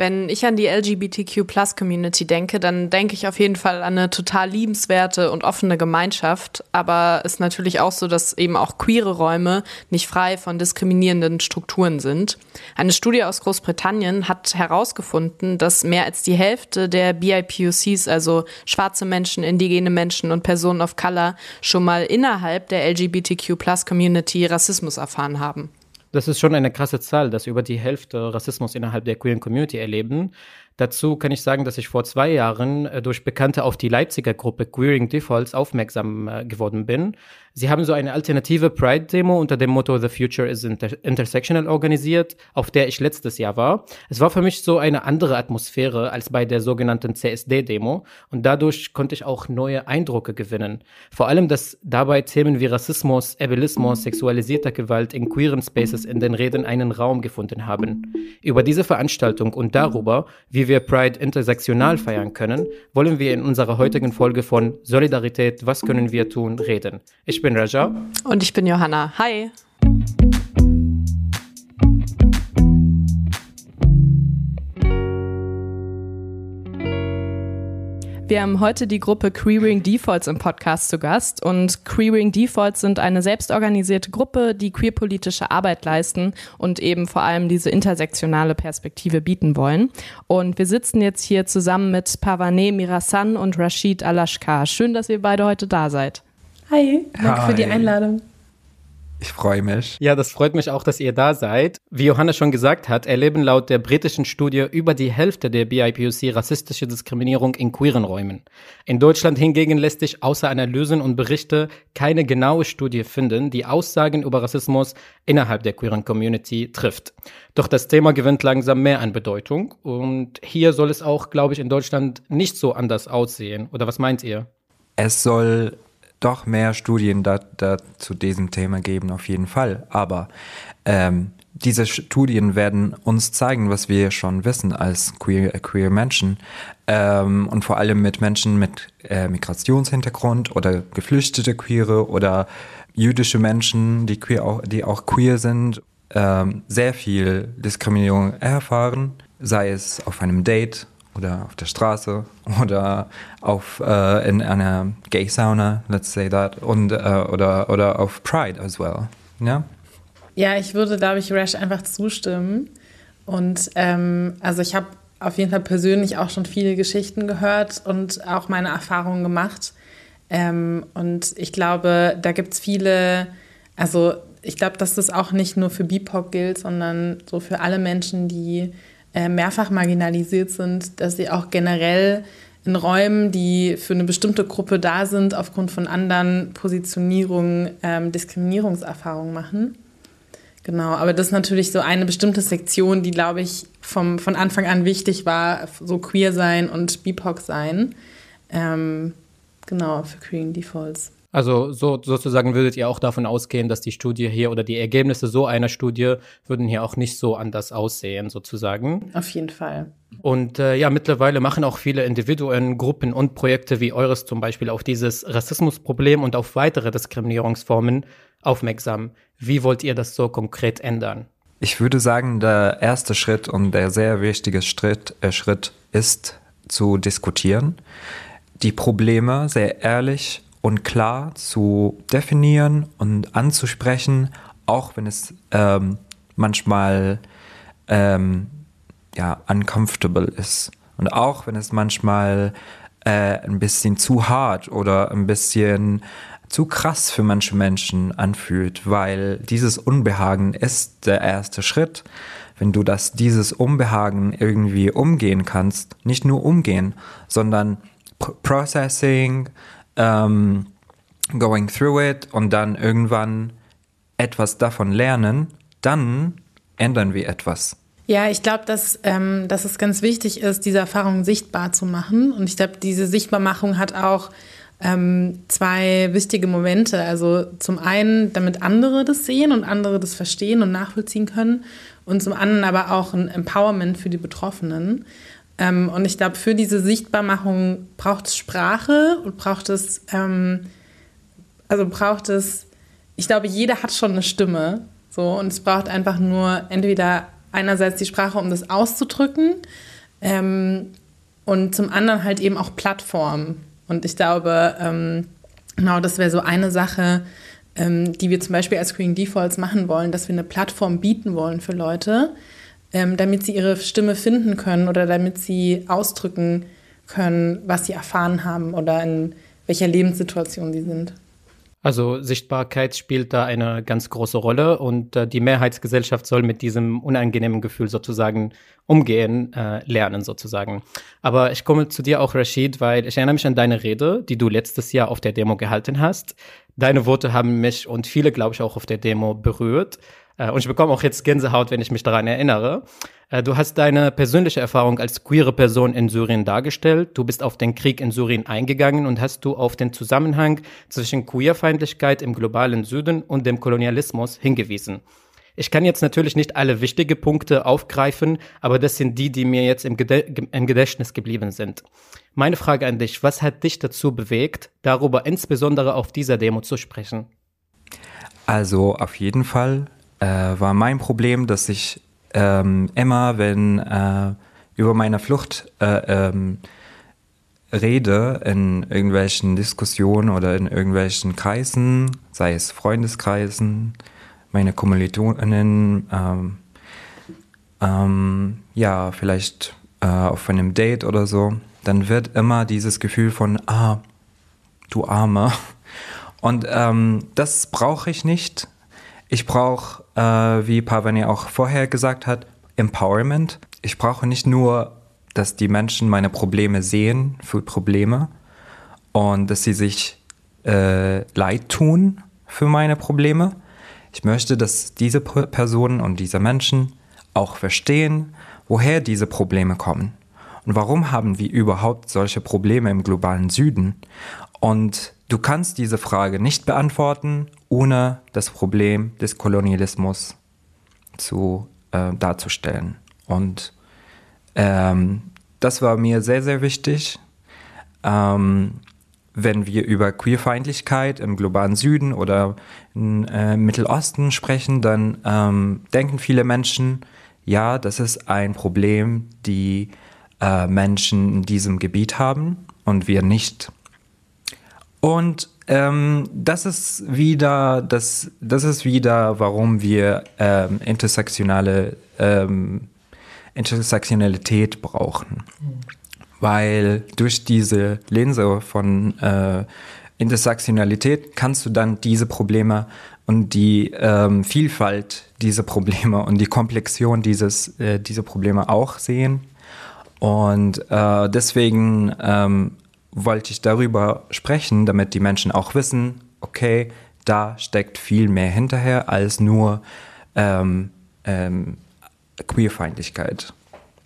Wenn ich an die LGBTQ-Plus-Community denke, dann denke ich auf jeden Fall an eine total liebenswerte und offene Gemeinschaft. Aber es ist natürlich auch so, dass eben auch queere Räume nicht frei von diskriminierenden Strukturen sind. Eine Studie aus Großbritannien hat herausgefunden, dass mehr als die Hälfte der BIPOCs, also schwarze Menschen, indigene Menschen und Personen of Color, schon mal innerhalb der LGBTQ-Plus-Community Rassismus erfahren haben. Das ist schon eine krasse Zahl, dass über die Hälfte Rassismus innerhalb der queeren Community erleben. Dazu kann ich sagen, dass ich vor zwei Jahren äh, durch Bekannte auf die Leipziger Gruppe Queering Defaults aufmerksam äh, geworden bin. Sie haben so eine alternative Pride-Demo unter dem Motto The Future is Inter Intersectional organisiert, auf der ich letztes Jahr war. Es war für mich so eine andere Atmosphäre als bei der sogenannten CSD-Demo und dadurch konnte ich auch neue Eindrücke gewinnen. Vor allem, dass dabei Themen wie Rassismus, Ableismus, sexualisierter Gewalt in queeren Spaces in den Reden einen Raum gefunden haben. Über diese Veranstaltung und darüber, wie wir Pride intersektional feiern können, wollen wir in unserer heutigen Folge von Solidarität, was können wir tun, reden. Ich bin Raja. Und ich bin Johanna. Hi. Wir haben heute die Gruppe Queering Defaults im Podcast zu Gast und Queering Defaults sind eine selbstorganisierte Gruppe, die queerpolitische Arbeit leisten und eben vor allem diese intersektionale Perspektive bieten wollen. Und wir sitzen jetzt hier zusammen mit Pavane Mirasan und Rashid Alashkar. Schön, dass ihr beide heute da seid. Hi, danke Hi. für die Einladung. Ich freue mich. Ja, das freut mich auch, dass ihr da seid. Wie Johanna schon gesagt hat, erleben laut der britischen Studie über die Hälfte der BIPOC rassistische Diskriminierung in queeren Räumen. In Deutschland hingegen lässt sich außer Analysen und Berichte keine genaue Studie finden, die Aussagen über Rassismus innerhalb der queeren Community trifft. Doch das Thema gewinnt langsam mehr an Bedeutung und hier soll es auch, glaube ich, in Deutschland nicht so anders aussehen. Oder was meint ihr? Es soll doch mehr Studien da, da zu diesem Thema geben, auf jeden Fall. Aber ähm, diese Studien werden uns zeigen, was wir schon wissen als queer, queer Menschen ähm, und vor allem mit Menschen mit äh, Migrationshintergrund oder geflüchtete Queere oder jüdische Menschen, die, queer auch, die auch queer sind, ähm, sehr viel Diskriminierung erfahren, sei es auf einem Date oder auf der Straße oder auf äh, in einer Gay Sauna, let's say that, und äh, oder oder auf Pride as well. Ja. Ja, ich würde, glaube ich, Rash einfach zustimmen. Und ähm, also ich habe auf jeden Fall persönlich auch schon viele Geschichten gehört und auch meine Erfahrungen gemacht. Ähm, und ich glaube, da gibt es viele, also ich glaube, dass das auch nicht nur für BIPOC gilt, sondern so für alle Menschen, die mehrfach marginalisiert sind, dass sie auch generell in Räumen, die für eine bestimmte Gruppe da sind, aufgrund von anderen Positionierungen ähm, Diskriminierungserfahrungen machen. Genau, aber das ist natürlich so eine bestimmte Sektion, die, glaube ich, vom, von Anfang an wichtig war, so queer sein und BIPOC sein. Ähm, genau, für Queering Defaults. Also so, sozusagen würdet ihr auch davon ausgehen, dass die Studie hier oder die Ergebnisse so einer Studie würden hier auch nicht so anders aussehen, sozusagen. Auf jeden Fall. Und äh, ja, mittlerweile machen auch viele Individuen, Gruppen und Projekte wie eures zum Beispiel auf dieses Rassismusproblem und auf weitere Diskriminierungsformen aufmerksam. Wie wollt ihr das so konkret ändern? Ich würde sagen, der erste Schritt und der sehr wichtige Schritt, äh, Schritt ist zu diskutieren, die Probleme sehr ehrlich und klar zu definieren und anzusprechen, auch wenn es ähm, manchmal ähm, ja, uncomfortable ist. Und auch wenn es manchmal äh, ein bisschen zu hart oder ein bisschen zu krass für manche Menschen anfühlt, weil dieses Unbehagen ist der erste Schritt. Wenn du das, dieses Unbehagen irgendwie umgehen kannst, nicht nur umgehen, sondern Processing, ähm, going through it und dann irgendwann etwas davon lernen, dann ändern wir etwas. Ja, ich glaube, dass, ähm, dass es ganz wichtig ist, diese Erfahrung sichtbar zu machen. Und ich glaube, diese Sichtbarmachung hat auch ähm, zwei wichtige Momente. Also zum einen, damit andere das sehen und andere das verstehen und nachvollziehen können. Und zum anderen aber auch ein Empowerment für die Betroffenen. Ähm, und ich glaube, für diese Sichtbarmachung braucht es Sprache und braucht es, ähm, also braucht es, ich glaube, jeder hat schon eine Stimme. So, und es braucht einfach nur entweder einerseits die Sprache, um das auszudrücken ähm, und zum anderen halt eben auch Plattformen. Und ich glaube, ähm, genau, das wäre so eine Sache, ähm, die wir zum Beispiel als Screen Defaults machen wollen, dass wir eine Plattform bieten wollen für Leute, ähm, damit sie ihre Stimme finden können oder damit sie ausdrücken können, was sie erfahren haben oder in welcher Lebenssituation sie sind. Also Sichtbarkeit spielt da eine ganz große Rolle und äh, die Mehrheitsgesellschaft soll mit diesem unangenehmen Gefühl sozusagen umgehen, äh, lernen sozusagen. Aber ich komme zu dir auch, Rashid, weil ich erinnere mich an deine Rede, die du letztes Jahr auf der Demo gehalten hast. Deine Worte haben mich und viele, glaube ich, auch auf der Demo berührt. Äh, und ich bekomme auch jetzt Gänsehaut, wenn ich mich daran erinnere. Äh, du hast deine persönliche Erfahrung als queere Person in Syrien dargestellt. Du bist auf den Krieg in Syrien eingegangen und hast du auf den Zusammenhang zwischen Queerfeindlichkeit im globalen Süden und dem Kolonialismus hingewiesen. Ich kann jetzt natürlich nicht alle wichtige Punkte aufgreifen, aber das sind die, die mir jetzt im Gedächtnis geblieben sind. Meine Frage an dich, was hat dich dazu bewegt, darüber insbesondere auf dieser Demo zu sprechen? Also auf jeden Fall äh, war mein Problem, dass ich ähm, immer, wenn äh, über meine Flucht äh, ähm, rede in irgendwelchen Diskussionen oder in irgendwelchen Kreisen, sei es Freundeskreisen, meine Kommilitoninnen, ähm, ähm, ja, vielleicht äh, auf einem Date oder so, dann wird immer dieses Gefühl von, ah, du Arme. Und ähm, das brauche ich nicht. Ich brauche, äh, wie Pavani auch vorher gesagt hat, Empowerment. Ich brauche nicht nur, dass die Menschen meine Probleme sehen für Probleme und dass sie sich äh, leid tun für meine Probleme. Ich möchte, dass diese Personen und diese Menschen auch verstehen, woher diese Probleme kommen. Und warum haben wir überhaupt solche Probleme im globalen Süden? Und du kannst diese Frage nicht beantworten ohne das Problem des Kolonialismus zu, äh, darzustellen. Und ähm, das war mir sehr, sehr wichtig. Ähm, wenn wir über Queerfeindlichkeit im globalen Süden oder im äh, Mittelosten sprechen, dann ähm, denken viele Menschen, ja, das ist ein Problem, die äh, Menschen in diesem Gebiet haben und wir nicht. Und ähm, das ist wieder, das, das ist wieder, warum wir ähm, intersektionale ähm, Intersektionalität brauchen. Mhm. Weil durch diese Linse von äh, Intersektionalität kannst du dann diese Probleme und die ähm, Vielfalt dieser Probleme und die Komplexion dieses, äh, dieser Probleme auch sehen. Und äh, deswegen ähm, wollte ich darüber sprechen, damit die Menschen auch wissen, okay, da steckt viel mehr hinterher als nur ähm, ähm, Queerfeindlichkeit.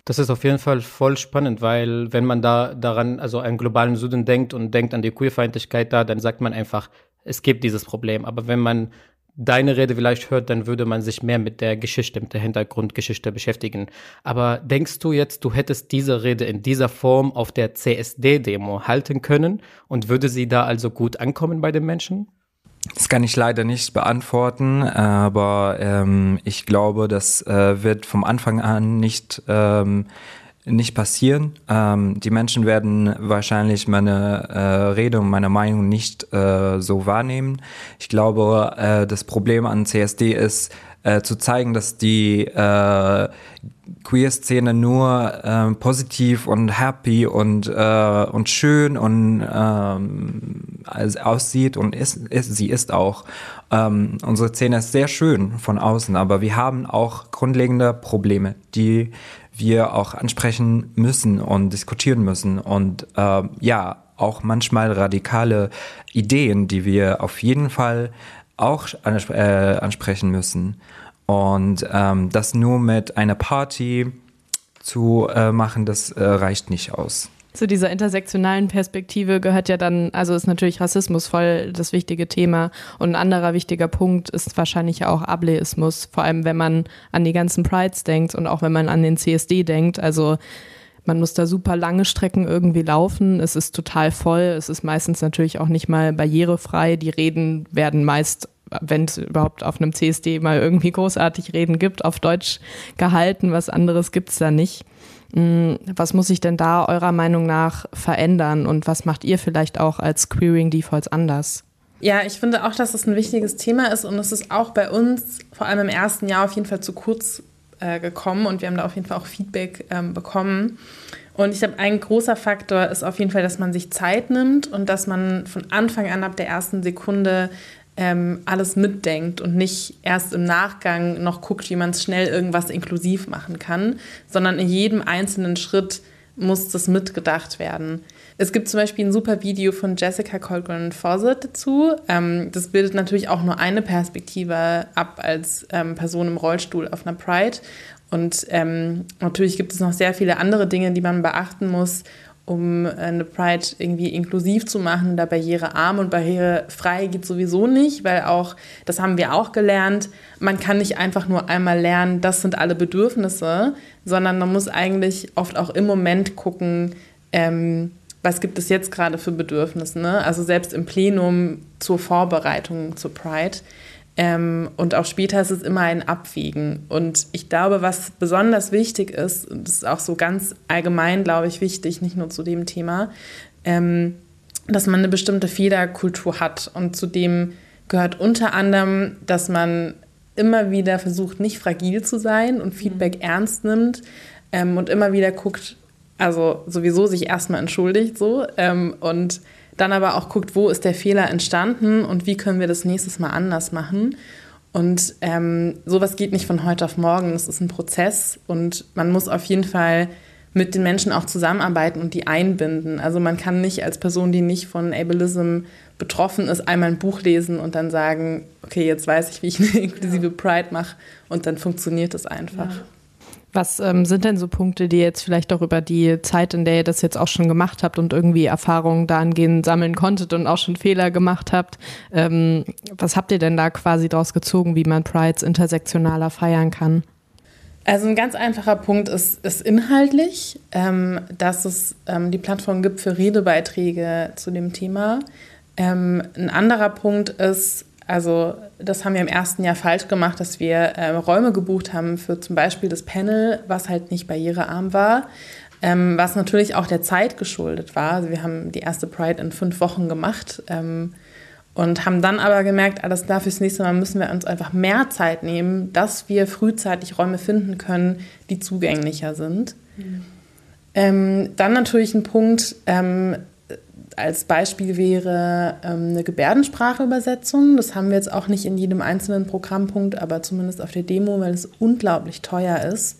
Das ist auf jeden Fall voll spannend, weil wenn man da daran, also an globalen Süden denkt und denkt an die Queerfeindlichkeit da, dann sagt man einfach, es gibt dieses Problem. Aber wenn man deine Rede vielleicht hört, dann würde man sich mehr mit der Geschichte, mit der Hintergrundgeschichte beschäftigen. Aber denkst du jetzt, du hättest diese Rede in dieser Form auf der CSD-Demo halten können und würde sie da also gut ankommen bei den Menschen? Das kann ich leider nicht beantworten, aber ähm, ich glaube, das äh, wird vom Anfang an nicht ähm, nicht passieren. Ähm, die Menschen werden wahrscheinlich meine äh, Rede und meine Meinung nicht äh, so wahrnehmen. Ich glaube, äh, das Problem an CSD ist, äh, zu zeigen, dass die äh, Queer-Szene nur äh, positiv und happy und, äh, und schön und ähm, aussieht und ist, ist, sie ist auch. Ähm, unsere Szene ist sehr schön von außen, aber wir haben auch grundlegende Probleme, die wir auch ansprechen müssen und diskutieren müssen. Und äh, ja, auch manchmal radikale Ideen, die wir auf jeden Fall auch ansp äh, ansprechen müssen. Und ähm, das nur mit einer Party zu äh, machen, das äh, reicht nicht aus zu dieser intersektionalen Perspektive gehört ja dann, also ist natürlich Rassismus voll das wichtige Thema. Und ein anderer wichtiger Punkt ist wahrscheinlich auch Ableismus, vor allem wenn man an die ganzen Prides denkt und auch wenn man an den CSD denkt. Also Man muss da super lange Strecken irgendwie laufen. Es ist total voll. Es ist meistens natürlich auch nicht mal barrierefrei. Die Reden werden meist wenn es überhaupt auf einem CSD mal irgendwie großartig Reden gibt, auf Deutsch gehalten. Was anderes gibt es da nicht. Mm, was muss sich denn da eurer Meinung nach verändern und was macht ihr vielleicht auch als Queering Defaults anders? Ja, ich finde auch, dass das ein wichtiges Thema ist und es ist auch bei uns vor allem im ersten Jahr auf jeden Fall zu kurz äh, gekommen und wir haben da auf jeden Fall auch Feedback ähm, bekommen. Und ich glaube, ein großer Faktor ist auf jeden Fall, dass man sich Zeit nimmt und dass man von Anfang an ab der ersten Sekunde ähm, alles mitdenkt und nicht erst im Nachgang noch guckt, wie man schnell irgendwas inklusiv machen kann, sondern in jedem einzelnen Schritt muss das mitgedacht werden. Es gibt zum Beispiel ein super Video von Jessica Colgan Fawcett dazu. Ähm, das bildet natürlich auch nur eine Perspektive ab als ähm, Person im Rollstuhl auf einer Pride. Und ähm, natürlich gibt es noch sehr viele andere Dinge, die man beachten muss um eine Pride irgendwie inklusiv zu machen oder barrierearm und barrierefrei geht sowieso nicht, weil auch, das haben wir auch gelernt, man kann nicht einfach nur einmal lernen, das sind alle Bedürfnisse, sondern man muss eigentlich oft auch im Moment gucken, ähm, was gibt es jetzt gerade für Bedürfnisse. Ne? Also selbst im Plenum zur Vorbereitung zur Pride ähm, und auch später ist es immer ein Abwägen. Und ich glaube, was besonders wichtig ist, und das ist auch so ganz allgemein, glaube ich, wichtig, nicht nur zu dem Thema, ähm, dass man eine bestimmte Fehlerkultur hat. Und zu dem gehört unter anderem, dass man immer wieder versucht, nicht fragil zu sein und Feedback mhm. ernst nimmt ähm, und immer wieder guckt, also sowieso sich erstmal entschuldigt so ähm, und dann aber auch guckt, wo ist der Fehler entstanden und wie können wir das nächstes Mal anders machen. Und ähm, sowas geht nicht von heute auf morgen. Es ist ein Prozess und man muss auf jeden Fall mit den Menschen auch zusammenarbeiten und die einbinden. Also man kann nicht als Person, die nicht von Ableism betroffen ist, einmal ein Buch lesen und dann sagen, okay, jetzt weiß ich, wie ich eine inklusive Pride mache und dann funktioniert es einfach. Ja. Was ähm, sind denn so Punkte, die jetzt vielleicht auch über die Zeit, in der ihr das jetzt auch schon gemacht habt und irgendwie Erfahrungen dahingehend sammeln konntet und auch schon Fehler gemacht habt? Ähm, was habt ihr denn da quasi draus gezogen, wie man Prides intersektionaler feiern kann? Also ein ganz einfacher Punkt ist, ist inhaltlich, ähm, dass es ähm, die Plattform gibt für Redebeiträge zu dem Thema. Ähm, ein anderer Punkt ist, also das haben wir im ersten Jahr falsch gemacht, dass wir äh, Räume gebucht haben für zum Beispiel das Panel, was halt nicht barrierearm war, ähm, was natürlich auch der Zeit geschuldet war. Also wir haben die erste Pride in fünf Wochen gemacht ähm, und haben dann aber gemerkt, alles klar, fürs nächste Mal müssen wir uns einfach mehr Zeit nehmen, dass wir frühzeitig Räume finden können, die zugänglicher sind. Mhm. Ähm, dann natürlich ein Punkt, ähm, als Beispiel wäre ähm, eine Gebärdenspracheübersetzung. Das haben wir jetzt auch nicht in jedem einzelnen Programmpunkt, aber zumindest auf der Demo, weil es unglaublich teuer ist.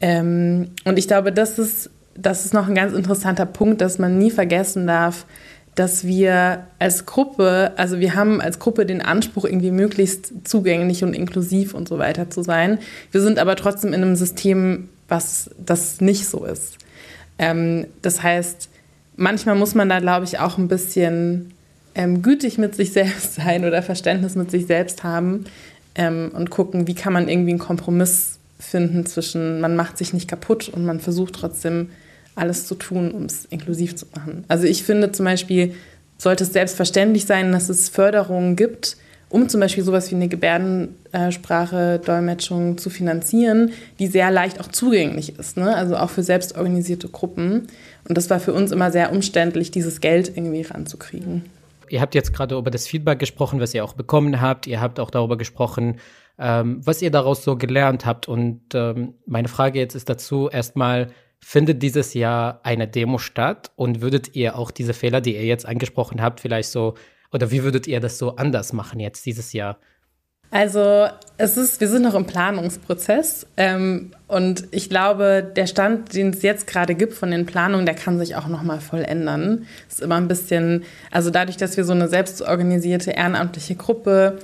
Ähm, und ich glaube, das ist, das ist noch ein ganz interessanter Punkt, dass man nie vergessen darf, dass wir als Gruppe, also wir haben als Gruppe den Anspruch, irgendwie möglichst zugänglich und inklusiv und so weiter zu sein. Wir sind aber trotzdem in einem System, was das nicht so ist. Ähm, das heißt, manchmal muss man da, glaube ich, auch ein bisschen ähm, gütig mit sich selbst sein oder Verständnis mit sich selbst haben ähm, und gucken, wie kann man irgendwie einen Kompromiss finden zwischen, man macht sich nicht kaputt und man versucht trotzdem alles zu tun, um es inklusiv zu machen. Also ich finde zum Beispiel, sollte es selbstverständlich sein, dass es Förderungen gibt, um zum Beispiel sowas wie eine Gebärdensprache-Dolmetschung zu finanzieren, die sehr leicht auch zugänglich ist, ne? also auch für selbstorganisierte Gruppen. Und das war für uns immer sehr umständlich, dieses Geld irgendwie ranzukriegen. Ihr habt jetzt gerade über das Feedback gesprochen, was ihr auch bekommen habt. Ihr habt auch darüber gesprochen, ähm, was ihr daraus so gelernt habt. Und ähm, meine Frage jetzt ist dazu erstmal, findet dieses Jahr eine Demo statt? Und würdet ihr auch diese Fehler, die ihr jetzt angesprochen habt, vielleicht so, oder wie würdet ihr das so anders machen jetzt dieses Jahr? Also es ist, wir sind noch im Planungsprozess ähm, und ich glaube, der Stand, den es jetzt gerade gibt von den Planungen, der kann sich auch noch mal voll ändern. Es ist immer ein bisschen, also dadurch, dass wir so eine selbstorganisierte ehrenamtliche Gruppe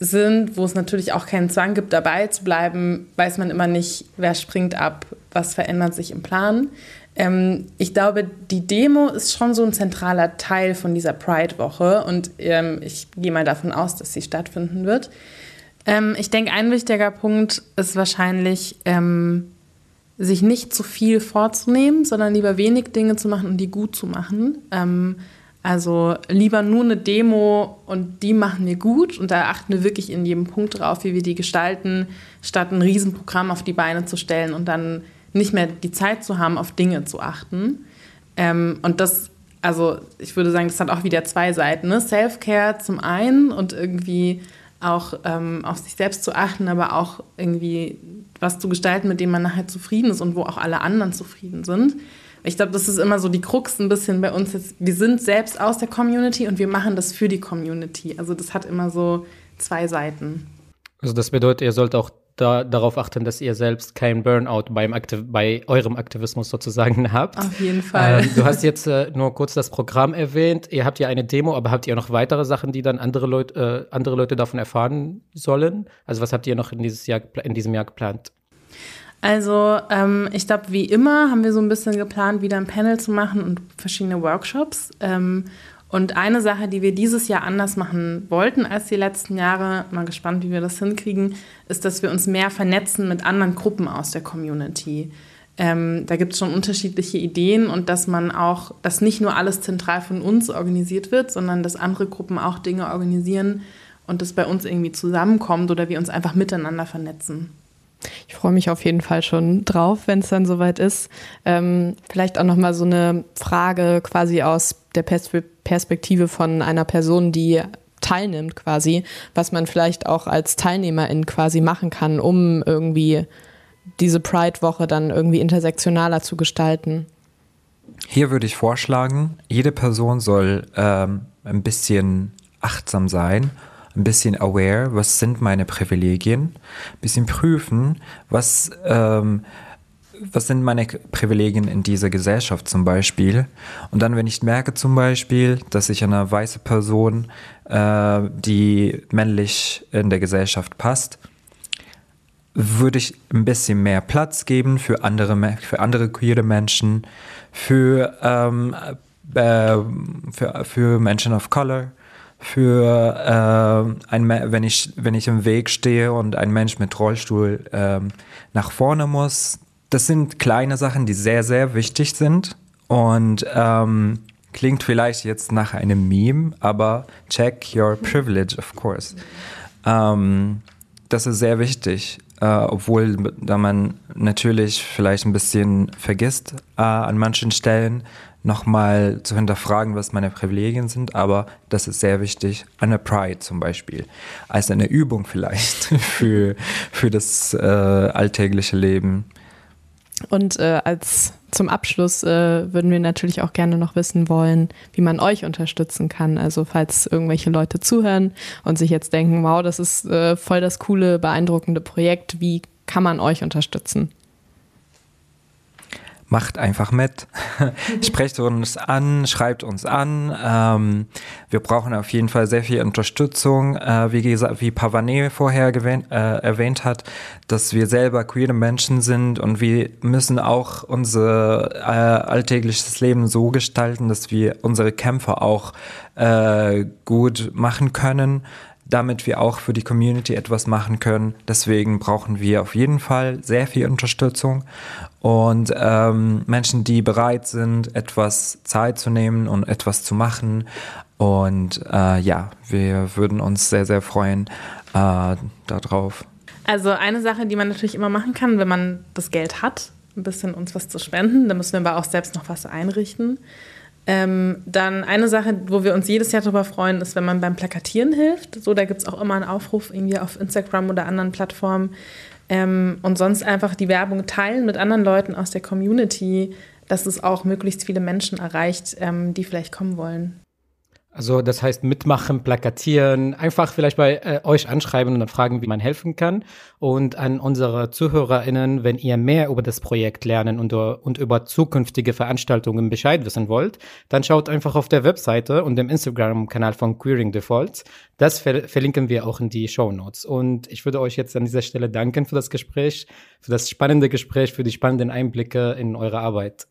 sind, wo es natürlich auch keinen Zwang gibt, dabei zu bleiben, weiß man immer nicht, wer springt ab, was verändert sich im Plan. Ähm, ich glaube, die Demo ist schon so ein zentraler Teil von dieser Pride-Woche und ähm, ich gehe mal davon aus, dass sie stattfinden wird. Ähm, ich denke, ein wichtiger Punkt ist wahrscheinlich, ähm, sich nicht zu viel vorzunehmen, sondern lieber wenig Dinge zu machen und die gut zu machen. Ähm, also lieber nur eine Demo und die machen wir gut und da achten wir wirklich in jedem Punkt drauf, wie wir die gestalten, statt ein Riesenprogramm auf die Beine zu stellen und dann nicht mehr die Zeit zu haben, auf Dinge zu achten. Ähm, und das, also ich würde sagen, das hat auch wieder zwei Seiten. Ne? Self-Care zum einen und irgendwie auch ähm, auf sich selbst zu achten, aber auch irgendwie was zu gestalten, mit dem man nachher zufrieden ist und wo auch alle anderen zufrieden sind. Ich glaube, das ist immer so die Krux ein bisschen bei uns jetzt. Wir sind selbst aus der Community und wir machen das für die Community. Also das hat immer so zwei Seiten. Also das bedeutet, ihr sollt auch da, darauf achten, dass ihr selbst kein Burnout beim Aktiv bei eurem Aktivismus sozusagen habt. Auf jeden Fall. Ähm, du hast jetzt äh, nur kurz das Programm erwähnt. Ihr habt ja eine Demo, aber habt ihr noch weitere Sachen, die dann andere Leute, äh, andere Leute davon erfahren sollen? Also was habt ihr noch in, dieses Jahr, in diesem Jahr geplant? Also ähm, ich glaube, wie immer haben wir so ein bisschen geplant, wieder ein Panel zu machen und verschiedene Workshops. Ähm, und eine Sache, die wir dieses Jahr anders machen wollten als die letzten Jahre, mal gespannt, wie wir das hinkriegen, ist, dass wir uns mehr vernetzen mit anderen Gruppen aus der Community. Ähm, da gibt es schon unterschiedliche Ideen und dass man auch, dass nicht nur alles zentral von uns organisiert wird, sondern dass andere Gruppen auch Dinge organisieren und das bei uns irgendwie zusammenkommt oder wir uns einfach miteinander vernetzen. Ich freue mich auf jeden Fall schon drauf, wenn es dann soweit ist. Ähm, vielleicht auch noch mal so eine Frage quasi aus der Pers Perspektive von einer Person, die teilnimmt quasi, was man vielleicht auch als Teilnehmerin quasi machen kann, um irgendwie diese Pride-Woche dann irgendwie intersektionaler zu gestalten. Hier würde ich vorschlagen, jede Person soll ähm, ein bisschen achtsam sein ein bisschen aware, was sind meine Privilegien, ein bisschen prüfen, was, ähm, was sind meine Privilegien in dieser Gesellschaft zum Beispiel. Und dann, wenn ich merke zum Beispiel, dass ich eine weiße Person, äh, die männlich in der Gesellschaft passt, würde ich ein bisschen mehr Platz geben für andere, für andere queere Menschen, für, ähm, äh, für, für Menschen of Color, für äh, ein, wenn ich, wenn ich im Weg stehe und ein Mensch mit Rollstuhl äh, nach vorne muss. Das sind kleine Sachen, die sehr, sehr wichtig sind und ähm, klingt vielleicht jetzt nach einem Meme, aber check your privilege, of course. Ähm, das ist sehr wichtig, äh, obwohl da man natürlich vielleicht ein bisschen vergisst äh, an manchen Stellen, nochmal zu hinterfragen, was meine Privilegien sind, aber das ist sehr wichtig an Pride zum Beispiel, als eine Übung vielleicht für, für das äh, alltägliche Leben. Und äh, als zum Abschluss äh, würden wir natürlich auch gerne noch wissen wollen, wie man euch unterstützen kann. Also falls irgendwelche Leute zuhören und sich jetzt denken, wow, das ist äh, voll das coole, beeindruckende Projekt, wie kann man euch unterstützen? Macht einfach mit. Sprecht uns an, schreibt uns an. Ähm, wir brauchen auf jeden Fall sehr viel Unterstützung. Äh, wie, gesagt, wie Pavane vorher gewähnt, äh, erwähnt hat, dass wir selber queere Menschen sind und wir müssen auch unser äh, alltägliches Leben so gestalten, dass wir unsere Kämpfe auch äh, gut machen können damit wir auch für die Community etwas machen können. Deswegen brauchen wir auf jeden Fall sehr viel Unterstützung und ähm, Menschen, die bereit sind, etwas Zeit zu nehmen und etwas zu machen. Und äh, ja, wir würden uns sehr, sehr freuen äh, darauf. Also eine Sache, die man natürlich immer machen kann, wenn man das Geld hat, ein bisschen uns was zu spenden, dann müssen wir aber auch selbst noch was einrichten. Ähm, dann eine Sache, wo wir uns jedes Jahr darüber freuen, ist, wenn man beim Plakatieren hilft. So, da gibt es auch immer einen Aufruf irgendwie auf Instagram oder anderen Plattformen. Ähm, und sonst einfach die Werbung teilen mit anderen Leuten aus der Community, dass es auch möglichst viele Menschen erreicht, ähm, die vielleicht kommen wollen. Also das heißt mitmachen, plakatieren, einfach vielleicht bei äh, euch anschreiben und dann fragen, wie man helfen kann. Und an unsere ZuhörerInnen, wenn ihr mehr über das Projekt lernen und, und über zukünftige Veranstaltungen Bescheid wissen wollt, dann schaut einfach auf der Webseite und dem Instagram-Kanal von Queering Defaults. Das ver verlinken wir auch in die Show Notes. Und ich würde euch jetzt an dieser Stelle danken für das Gespräch, für das spannende Gespräch, für die spannenden Einblicke in eure Arbeit.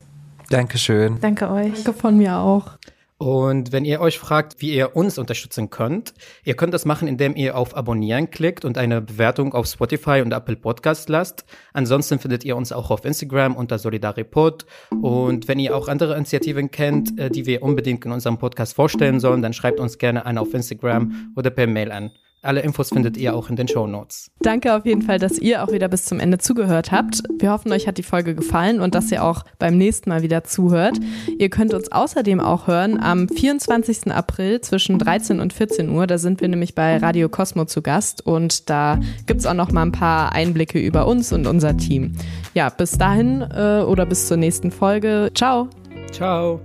Dankeschön. Danke euch. Danke von mir auch. Und wenn ihr euch fragt, wie ihr uns unterstützen könnt, ihr könnt das machen, indem ihr auf Abonnieren klickt und eine Bewertung auf Spotify und Apple Podcast lasst. Ansonsten findet ihr uns auch auf Instagram unter Solidaripod. Und wenn ihr auch andere Initiativen kennt, äh, die wir unbedingt in unserem Podcast vorstellen sollen, dann schreibt uns gerne eine auf Instagram oder per Mail an. Alle Infos findet ihr auch in den Show Notes. Danke auf jeden Fall, dass ihr auch wieder bis zum Ende zugehört habt. Wir hoffen, euch hat die Folge gefallen und dass ihr auch beim nächsten Mal wieder zuhört. Ihr könnt uns außerdem auch hören am 24. April zwischen 13 und 14 Uhr. Da sind wir nämlich bei Radio Cosmo zu Gast und da gibt es auch noch mal ein paar Einblicke über uns und unser Team. Ja, bis dahin äh, oder bis zur nächsten Folge. Ciao. Ciao.